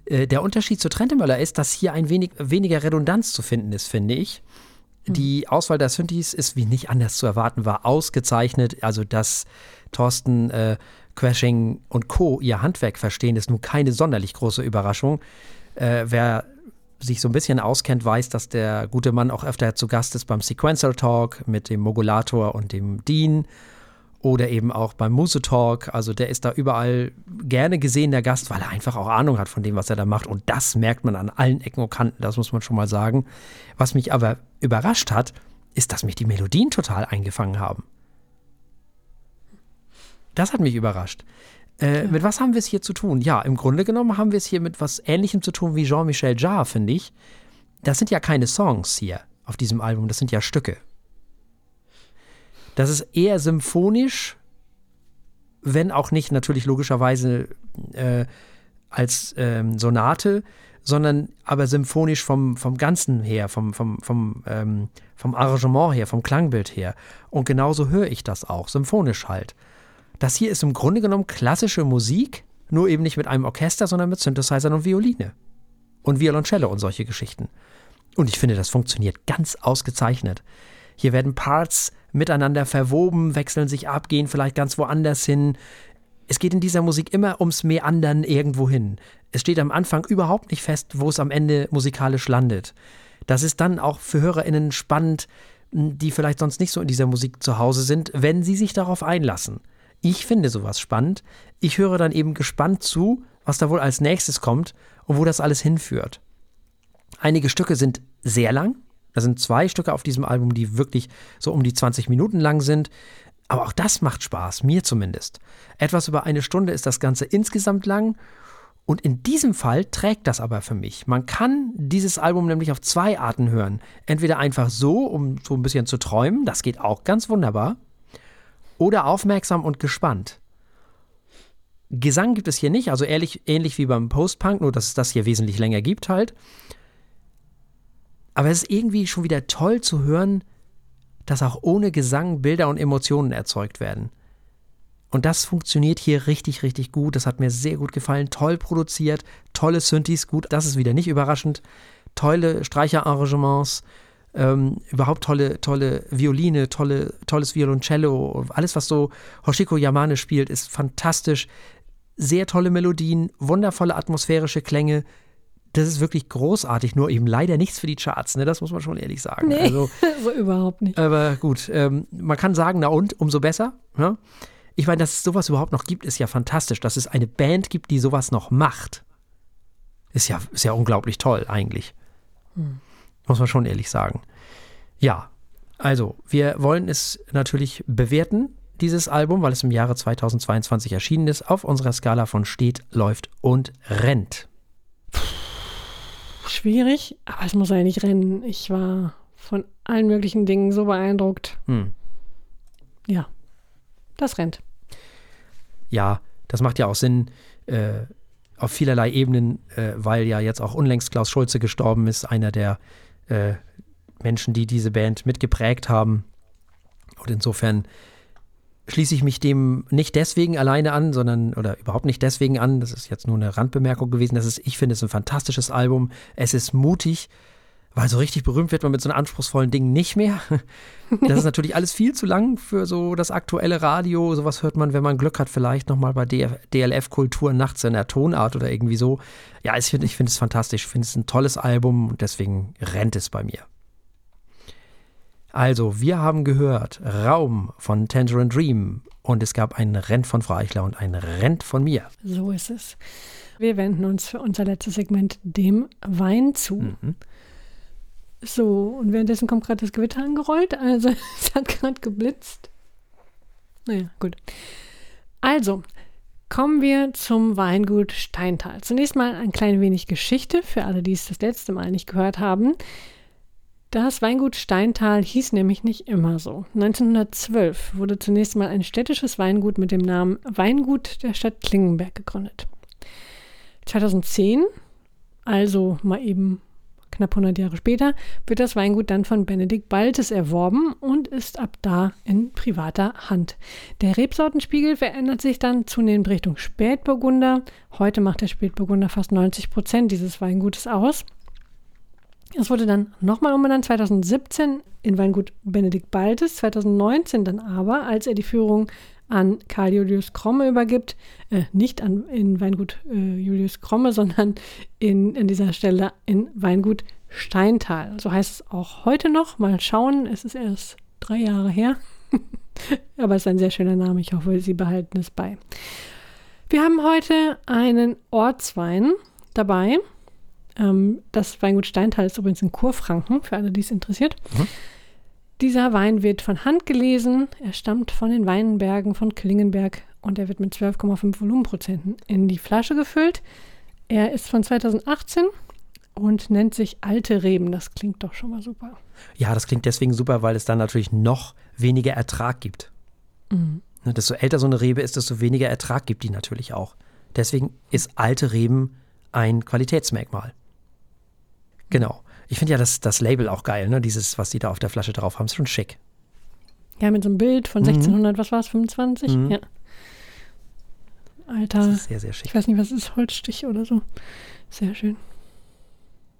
Äh, der Unterschied zu Trentemöller ist, dass hier ein wenig weniger Redundanz zu finden ist, finde ich. Die mhm. Auswahl der Synthes ist, wie nicht anders zu erwarten war, ausgezeichnet. Also, dass Thorsten äh, Crashing und Co. ihr Handwerk verstehen, ist nun keine sonderlich große Überraschung. Äh, wer sich so ein bisschen auskennt, weiß, dass der gute Mann auch öfter zu Gast ist beim Sequential Talk mit dem Modulator und dem Dean oder eben auch beim Muse Talk. Also der ist da überall gerne gesehen, der Gast, weil er einfach auch Ahnung hat von dem, was er da macht. Und das merkt man an allen Ecken und Kanten, das muss man schon mal sagen. Was mich aber überrascht hat, ist, dass mich die Melodien total eingefangen haben. Das hat mich überrascht. Äh, ja. Mit was haben wir es hier zu tun? Ja, im Grunde genommen haben wir es hier mit was Ähnlichem zu tun wie Jean-Michel Jarre, finde ich. Das sind ja keine Songs hier auf diesem Album, das sind ja Stücke. Das ist eher symphonisch, wenn auch nicht natürlich logischerweise äh, als ähm, Sonate, sondern aber symphonisch vom, vom Ganzen her, vom, vom, vom, ähm, vom Arrangement her, vom Klangbild her. Und genauso höre ich das auch, symphonisch halt. Das hier ist im Grunde genommen klassische Musik, nur eben nicht mit einem Orchester, sondern mit Synthesizern und Violine. Und Violoncello und solche Geschichten. Und ich finde, das funktioniert ganz ausgezeichnet. Hier werden Parts miteinander verwoben, wechseln sich ab, gehen vielleicht ganz woanders hin. Es geht in dieser Musik immer ums Meandern irgendwo hin. Es steht am Anfang überhaupt nicht fest, wo es am Ende musikalisch landet. Das ist dann auch für HörerInnen spannend, die vielleicht sonst nicht so in dieser Musik zu Hause sind, wenn sie sich darauf einlassen. Ich finde sowas spannend. Ich höre dann eben gespannt zu, was da wohl als nächstes kommt und wo das alles hinführt. Einige Stücke sind sehr lang. Da sind zwei Stücke auf diesem Album, die wirklich so um die 20 Minuten lang sind. Aber auch das macht Spaß, mir zumindest. Etwas über eine Stunde ist das Ganze insgesamt lang. Und in diesem Fall trägt das aber für mich. Man kann dieses Album nämlich auf zwei Arten hören. Entweder einfach so, um so ein bisschen zu träumen, das geht auch ganz wunderbar. Oder aufmerksam und gespannt. Gesang gibt es hier nicht, also ähnlich, ähnlich wie beim Post-Punk, nur dass es das hier wesentlich länger gibt halt. Aber es ist irgendwie schon wieder toll zu hören, dass auch ohne Gesang Bilder und Emotionen erzeugt werden. Und das funktioniert hier richtig, richtig gut. Das hat mir sehr gut gefallen. Toll produziert, tolle Synthes, gut, das ist wieder nicht überraschend. Tolle Streicherarrangements, ähm, überhaupt tolle, tolle Violine, tolle, tolles Violoncello. Alles, was so Hoshiko Yamane spielt, ist fantastisch. Sehr tolle Melodien, wundervolle atmosphärische Klänge, das ist wirklich großartig, nur eben leider nichts für die Charts, ne? Das muss man schon ehrlich sagen. Nee, also, so überhaupt nicht. Aber gut, ähm, man kann sagen, na und, umso besser. Ne? Ich meine, dass es sowas überhaupt noch gibt, ist ja fantastisch. Dass es eine Band gibt, die sowas noch macht, ist ja, ist ja unglaublich toll eigentlich. Hm. Muss man schon ehrlich sagen. Ja, also, wir wollen es natürlich bewerten, dieses Album, weil es im Jahre 2022 erschienen ist, auf unserer Skala von steht, läuft und rennt schwierig, aber es muss ja nicht rennen. Ich war von allen möglichen Dingen so beeindruckt. Hm. Ja, das rennt. Ja, das macht ja auch Sinn äh, auf vielerlei Ebenen, äh, weil ja jetzt auch unlängst Klaus Schulze gestorben ist, einer der äh, Menschen, die diese Band mitgeprägt haben. Und insofern schließe ich mich dem nicht deswegen alleine an, sondern oder überhaupt nicht deswegen an. Das ist jetzt nur eine Randbemerkung gewesen. Das ist, ich finde es ein fantastisches Album. Es ist mutig, weil so richtig berühmt wird man mit so einem anspruchsvollen Ding nicht mehr. Das ist natürlich alles viel zu lang für so das aktuelle Radio. Sowas hört man, wenn man Glück hat, vielleicht nochmal bei DLF Kultur nachts in der Tonart oder irgendwie so. Ja, ich finde ich find es fantastisch. Ich finde es ein tolles Album und deswegen rennt es bei mir. Also, wir haben gehört Raum von Tangerine Dream und es gab ein Rent von Frau Eichler und ein Rent von mir. So ist es. Wir wenden uns für unser letztes Segment dem Wein zu. Mhm. So, und währenddessen kommt gerade das Gewitter angerollt, also es hat gerade geblitzt. Naja, gut. Also, kommen wir zum Weingut Steintal. Zunächst mal ein klein wenig Geschichte für alle, die es das letzte Mal nicht gehört haben. Das Weingut Steintal hieß nämlich nicht immer so. 1912 wurde zunächst mal ein städtisches Weingut mit dem Namen Weingut der Stadt Klingenberg gegründet. 2010, also mal eben knapp 100 Jahre später, wird das Weingut dann von Benedikt Baltes erworben und ist ab da in privater Hand. Der Rebsortenspiegel verändert sich dann zunehmend Richtung Spätburgunder. Heute macht der Spätburgunder fast 90 Prozent dieses Weingutes aus. Es wurde dann nochmal umbenannt 2017 in Weingut Benedikt Baltes, 2019 dann aber, als er die Führung an Karl Julius Kromme übergibt, äh, nicht an, in Weingut äh, Julius Kromme, sondern in, in dieser Stelle in Weingut Steintal. So heißt es auch heute noch. Mal schauen, es ist erst drei Jahre her. aber es ist ein sehr schöner Name. Ich hoffe, Sie behalten es bei. Wir haben heute einen Ortswein dabei. Ähm, das Weingut Steintal ist übrigens in Kurfranken, für alle, die es interessiert. Mhm. Dieser Wein wird von Hand gelesen. Er stammt von den Weinbergen von Klingenberg und er wird mit 12,5 Volumenprozenten in die Flasche gefüllt. Er ist von 2018 und nennt sich Alte Reben. Das klingt doch schon mal super. Ja, das klingt deswegen super, weil es dann natürlich noch weniger Ertrag gibt. Mhm. Ne, desto älter so eine Rebe ist, desto weniger Ertrag gibt die natürlich auch. Deswegen ist alte Reben ein Qualitätsmerkmal. Genau. Ich finde ja das, das Label auch geil, ne? Dieses, was die da auf der Flasche drauf haben, ist schon schick. Ja, mit so einem Bild von 1600, mhm. was war es, 25? Mhm. Ja. Alter. Das ist sehr, sehr schick. Ich weiß nicht, was ist, Holzstich oder so. Sehr schön.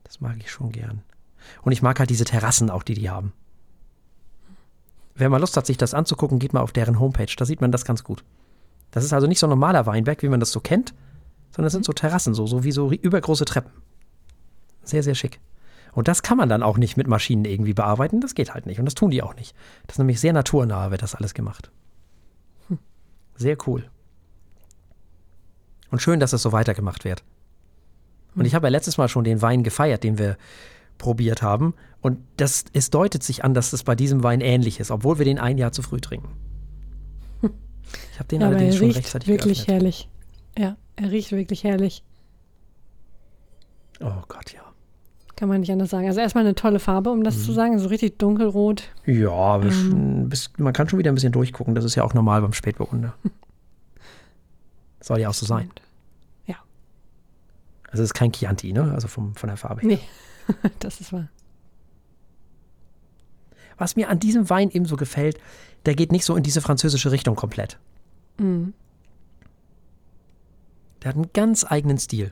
Das mag ich schon gern. Und ich mag halt diese Terrassen auch, die die haben. Wer mal Lust hat, sich das anzugucken, geht mal auf deren Homepage. Da sieht man das ganz gut. Das ist also nicht so ein normaler Weinberg, wie man das so kennt, sondern es sind so Terrassen, so, so wie so übergroße Treppen. Sehr, sehr schick. Und das kann man dann auch nicht mit Maschinen irgendwie bearbeiten. Das geht halt nicht. Und das tun die auch nicht. Das ist nämlich sehr naturnah, wird das alles gemacht. Sehr cool. Und schön, dass das so weitergemacht wird. Und ich habe ja letztes Mal schon den Wein gefeiert, den wir probiert haben. Und das, es deutet sich an, dass das bei diesem Wein ähnlich ist, obwohl wir den ein Jahr zu früh trinken. Ich habe den Ja, allerdings er schon riecht rechtzeitig wirklich geöffnet. herrlich. Ja, er riecht wirklich herrlich. Oh Gott, ja. Kann man nicht anders sagen. Also erstmal eine tolle Farbe, um das zu Mhm. sagen. So richtig dunkelrot. Ja, Ähm. bis, man kann schon wieder ein bisschen durchgucken. Das ist ja auch normal beim Spätburgunder. Soll ja auch so sein. Ja. Also es ist kein Chianti, ne? Also vom, von der Farbe her. Nee, das ist wahr. Was mir an diesem Wein eben so gefällt, der geht nicht so in diese französische Richtung komplett. Mhm. Der hat einen ganz eigenen Stil.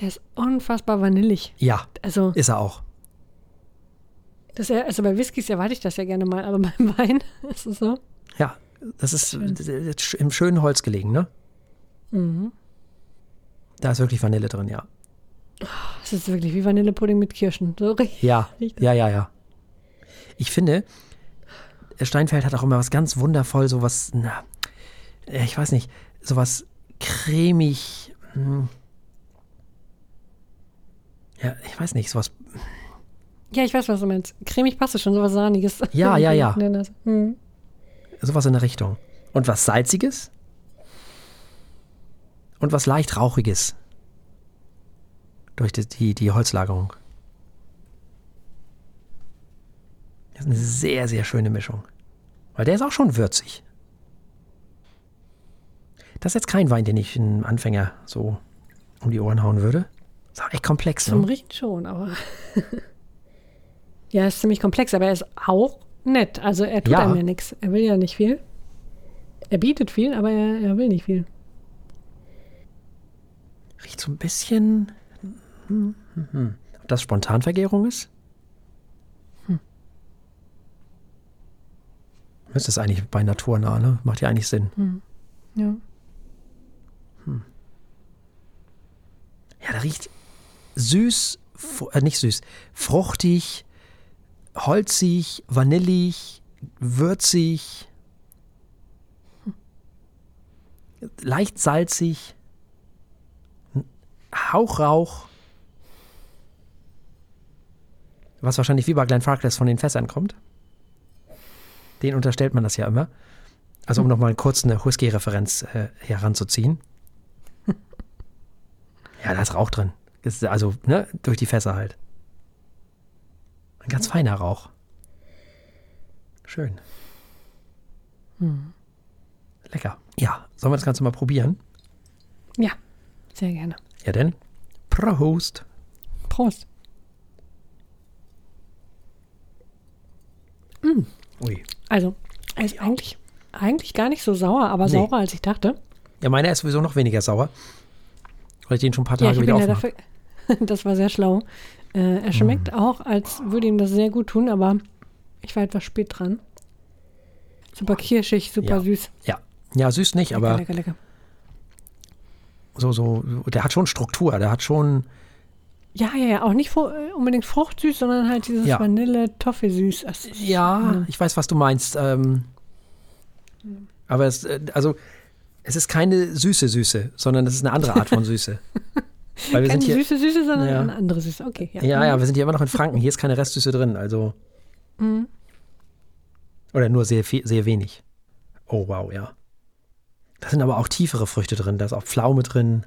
Der ist unfassbar vanillig. Ja, Also, ist er auch. das, also bei Whiskys erwarte ich das ja gerne mal, aber beim Wein ist es so. Ja, das ist äh, im schönen Holz gelegen, ne? Mhm. Da ist wirklich Vanille drin, ja. Es ist wirklich wie Vanillepudding mit Kirschen. So richtig. Ja, ja, ja, ja. Ich finde, Steinfeld hat auch immer was ganz wundervoll, sowas, na, äh, ich weiß nicht, sowas cremig, hm. Ja, ich weiß nicht, sowas, Ja, ich weiß, was du meinst. Cremig passt schon, sowas Sahniges. Ja, ja, ja. Mhm. sowas in der Richtung. Und was Salziges und was leicht Rauchiges durch die, die, die Holzlagerung. Das ist eine sehr, sehr schöne Mischung. Weil der ist auch schon würzig. Das ist jetzt kein Wein, den ich einem Anfänger so um die Ohren hauen würde. Ist auch echt komplex, Zum ne? Riechen schon, aber. ja, ist ziemlich komplex, aber er ist auch nett. Also er tut Ja. einem ja nichts. Er will ja nicht viel. Er bietet viel, aber er, er will nicht viel. Riecht so ein bisschen. hm, hm, hm. Ob das Spontanvergärung ist? Müsste es eigentlich bei naturnah, ne? Macht ja eigentlich Sinn. Ja. Ja, der riecht süß, äh, nicht süß, fruchtig, holzig, vanillig, würzig, leicht salzig, ein Hauch Rauch. Was wahrscheinlich wie bei Glenn Farkless von den Fässern kommt. Den unterstellt man das ja immer. Also um nochmal kurz eine Whisky-Referenz äh, heranzuziehen. Ja, da ist Rauch drin. Ist also, ne, durch die Fässer halt. Ein ganz feiner Rauch. Schön. Lecker. Ja, sollen wir das Ganze mal probieren? Ja, sehr gerne. Ja, denn? Prost. Prost. Ui. Also, er ist eigentlich, eigentlich gar nicht so sauer, aber Nee. saurer, als ich dachte. Ja, meiner ist sowieso noch weniger sauer. Weil ich den schon ein paar Ja, Tage ich wieder bin ja aufmache. dafür. das war sehr schlau. Äh, er schmeckt auch, als würde ihm das sehr gut tun, aber ich war etwas spät dran. Super kirschig, super Ja. süß. Ja. Ja, süß nicht, Lecker, aber lecker, lecker. so, so, der hat schon Struktur, der hat schon, Ja, ja, ja, auch nicht äh, unbedingt fruchtsüß, sondern halt dieses Ja. Vanille-Toffee-Süß. Ist- ja, ich weiß, was du meinst. Ähm, aber es, äh, also, es ist keine süße Süße, sondern es ist eine andere Art von Süße. Weil wir Keine sind hier, süße Süße, sondern Ja. eine andere Süße. Okay, ja. ja, ja, wir sind hier immer noch in Franken. Hier ist keine Restsüße drin, also. Mhm. Oder nur sehr, viel- sehr wenig. Oh, wow, ja. Da sind aber auch tiefere Früchte drin. Da ist auch Pflaume drin.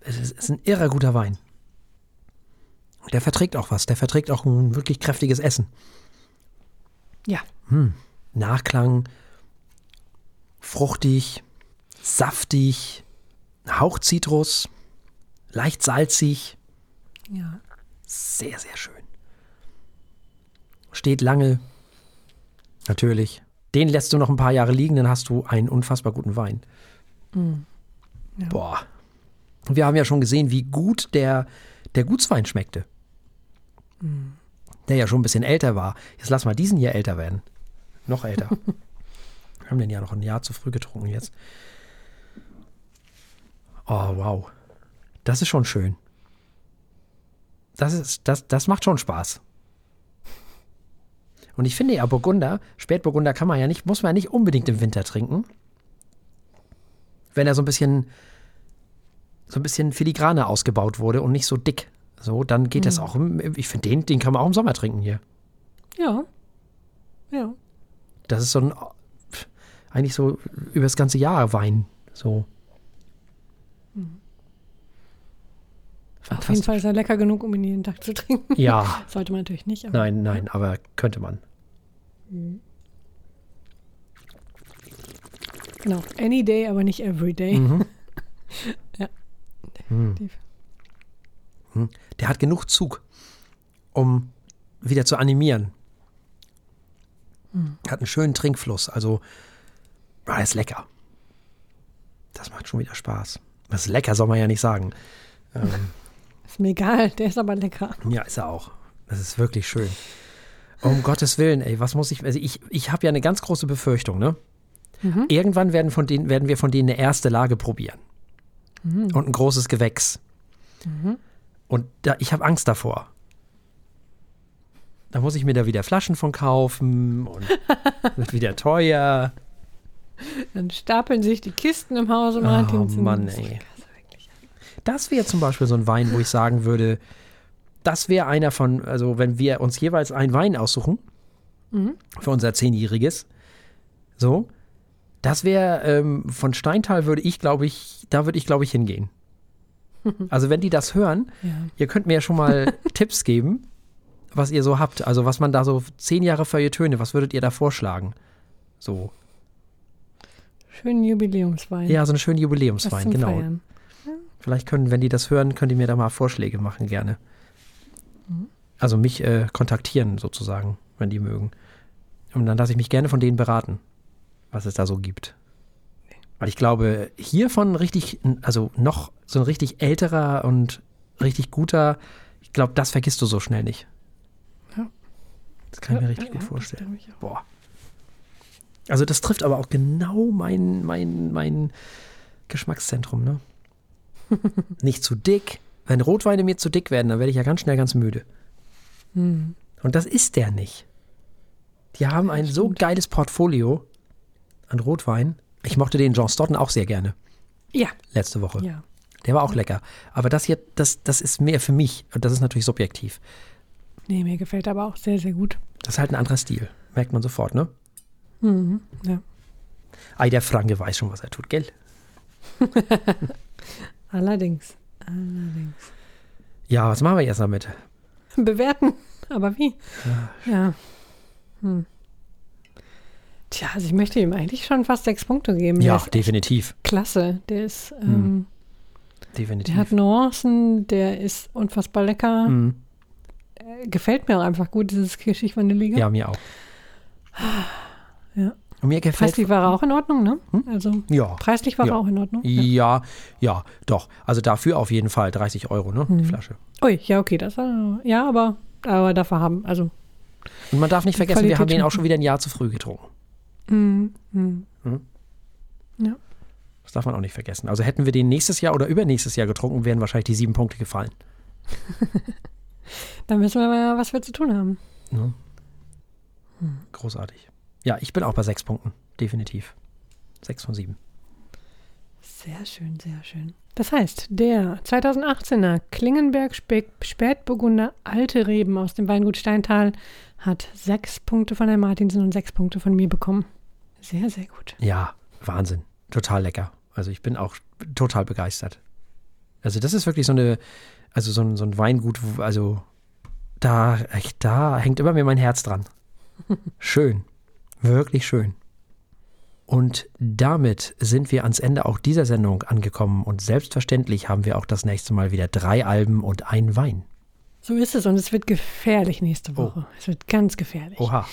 Es ist, es ist ein irrer guter Wein. Der verträgt auch was. Der verträgt auch ein wirklich kräftiges Essen. Ja. Nachklang, fruchtig, saftig, Hauch Zitrus, leicht salzig, ja. sehr, sehr schön. Steht lange, natürlich. Den lässt du noch ein paar Jahre liegen, dann hast du einen unfassbar guten Wein. Ja. Boah. Wir haben ja schon gesehen, wie gut der, der Gutswein schmeckte. Der ja schon ein bisschen älter war. Jetzt lass mal diesen hier älter werden. Noch älter. Wir haben den ja noch ein Jahr zu früh getrunken jetzt. Oh, wow. Das ist schon schön. das, ist, das, das macht schon Spaß. Und ich finde ja, Burgunder, Spätburgunder kann man ja nicht, muss man ja nicht unbedingt im Winter trinken. Wenn er so ein bisschen, so ein bisschen filigraner ausgebaut wurde und nicht so dick. So, dann geht das auch im, ich finde, den, den kann man auch im Sommer trinken hier. Ja. Ja. Das ist so ein, eigentlich so über das ganze Jahr Wein. So. Auf jeden Fall ist er lecker genug, um ihn jeden Tag zu trinken. Ja, Sollte man natürlich nicht. Nein, nein, aber könnte man. Genau. Any day, aber nicht every day. Mhm. Ja. Hm. Definitiv. Der hat genug Zug, um wieder zu animieren. Hat einen schönen Trinkfluss. Also, ah, ist lecker. Das macht schon wieder Spaß. Das ist lecker, soll man ja nicht sagen. Ähm, Ist mir egal, der ist aber lecker. ja, ist er auch. Das ist wirklich schön. Um Gottes Willen, ey, was muss ich. Also ich, ich habe ja eine ganz große Befürchtung, ne? Irgendwann werden, von denen, werden wir von denen eine erste Lage probieren. Und ein großes Gewächs. Und da, ich habe Angst davor. Da muss ich mir da wieder Flaschen von kaufen und wird wieder teuer. Dann stapeln sich die Kisten im Hause Oh Martins. Mann, ey. Das wäre zum Beispiel so ein Wein, wo ich sagen würde, das wäre einer von, also wenn wir uns jeweils einen Wein aussuchen, für unser Zehnjähriges, so, das wäre ähm, von Steintal würde ich, glaube ich, da würde ich, glaube ich, hingehen. Also wenn die das hören, Ja. ihr könnt mir ja schon mal Tipps geben, was ihr so habt. Also was man da so zehn Jahre Feuilletöne, was würdet ihr da vorschlagen? So, Schönen Jubiläumswein. ja, so einen schönen Jubiläumswein, genau. Feiern. Vielleicht können, wenn die das hören, könnt ihr mir da mal Vorschläge machen, gerne. Also mich äh, kontaktieren sozusagen, wenn die mögen. Und dann lasse ich mich gerne von denen beraten, was es da so gibt. Weil ich glaube, hiervon richtig, also noch so ein richtig älterer und richtig guter, ich glaube, das vergisst du so schnell nicht. Ja. Das kann ich mir Ja, richtig ja, gut das vorstellen. Boah. Also das trifft aber auch genau mein, mein, mein Geschmackszentrum, ne? Nicht zu dick. Wenn Rotweine mir zu dick werden, dann werde ich ja ganz schnell ganz müde. Hm. Und das ist der nicht. Die haben ein so geiles Portfolio an Rotwein. Ich mochte den John Stoughton auch sehr gerne Ja, letzte Woche. ja. Der war auch lecker. Aber das hier, das, das ist mehr für mich. Und das ist natürlich subjektiv. Nee, mir gefällt aber auch sehr, sehr gut. Das ist halt ein anderer Stil. Merkt man sofort, ne? Mhm. Ja. Ei, der Franke weiß schon, was er tut, gell? Allerdings. Allerdings. Ja, was machen wir jetzt damit? Bewerten. Aber wie? Ja. Hm. Tja, also ich möchte ihm eigentlich schon fast sechs Punkte geben. Der Ja, definitiv. klasse. Der ist, ähm, Definitiv. der hat Nuancen, der ist unfassbar lecker. Mhm. Gefällt mir auch einfach gut, dieses Kirschig-Vanillige. Ja, mir auch. Ja. Und mir gefällt. Preislich war er auch in Ordnung, ne? Also Ja. preislich war Ja. er auch in Ordnung. Ja, ja, doch. Also dafür auf jeden Fall 30 Euro, ne? Mhm. Die Flasche. Ui, ja, okay, das war, ja, aber, aber dafür haben, also, Und man darf nicht vergessen, wir Qualität haben den auch schon. wieder ein Jahr zu früh getrunken. mm, mm. Das darf man auch nicht vergessen. Also hätten wir den nächstes Jahr oder übernächstes Jahr getrunken, wären wahrscheinlich die sieben Punkte gefallen. dann wissen wir mal, was wir zu tun haben. Ne? Großartig. Ja, ich bin auch bei sechs Punkten. Definitiv. Sechs von sieben. Sehr schön, sehr schön. Das heißt, der 2018er Klingenberg Spä- Spätburgunder Alte Reben aus dem Weingut Steintal hat sechs Punkte von Herrn Martinsen und sechs Punkte von mir bekommen. Sehr, sehr gut. Ja, Wahnsinn. Total lecker. Also ich bin auch total begeistert. Also das ist wirklich so eine, also so ein, so ein Weingut, also da, echt, da hängt immer mir mein Herz dran. Schön. Wirklich schön. Und damit sind wir ans Ende auch dieser Sendung angekommen und selbstverständlich haben wir auch das nächste Mal wieder drei Alben und ein Wein. So ist es und es wird gefährlich nächste Woche. Es wird ganz gefährlich. Oha.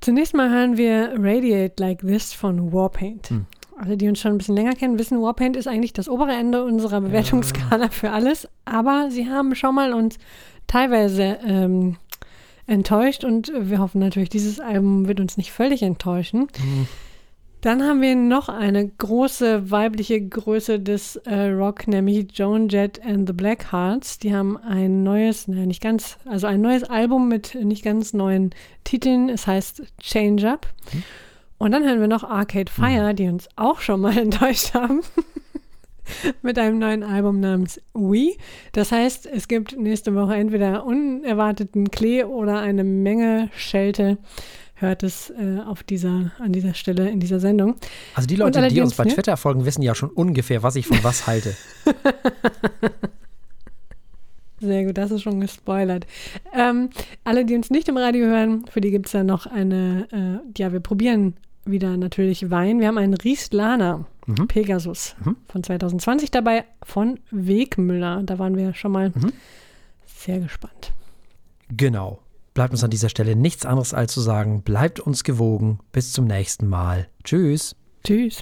Zunächst mal hören wir Radiate Like This von Warpaint. Hm. Alle, die uns schon ein bisschen länger kennen, wissen, Warpaint ist eigentlich das obere Ende unserer Bewertungsskala für alles. Aber sie haben schon mal uns teilweise ähm, enttäuscht und wir hoffen natürlich, dieses Album wird uns nicht völlig enttäuschen. Hm. Dann haben wir noch eine große weibliche Größe des äh, Rock, nämlich Joan Jett and the Blackhearts. Die haben ein neues, naja, nicht ganz, also ein neues Album mit nicht ganz neuen Titeln. Es heißt Change Up. Mhm. Und dann hören wir noch Arcade Fire, mhm. die uns auch schon mal enttäuscht haben. mit einem neuen Album namens We. Das heißt, es gibt nächste Woche entweder unerwarteten Klee oder eine Menge Schelte. Hört es äh, auf dieser, an dieser Stelle in dieser Sendung. Also die Leute, die uns bei Twitter folgen, wissen ja schon ungefähr, was ich von was halte. Sehr gut, das ist schon gespoilert. Ähm, alle, die uns nicht im Radio hören, für die gibt es ja noch eine, äh, ja, wir probieren wieder natürlich Wein. Wir haben einen Rieslaner mhm. Pegasus mhm. von 2020 dabei von Wegmüller. Da waren wir schon mal mhm. sehr gespannt. Genau. Bleibt uns an dieser Stelle nichts anderes als zu sagen, bleibt uns gewogen. Bis zum nächsten Mal. Tschüss. Tschüss.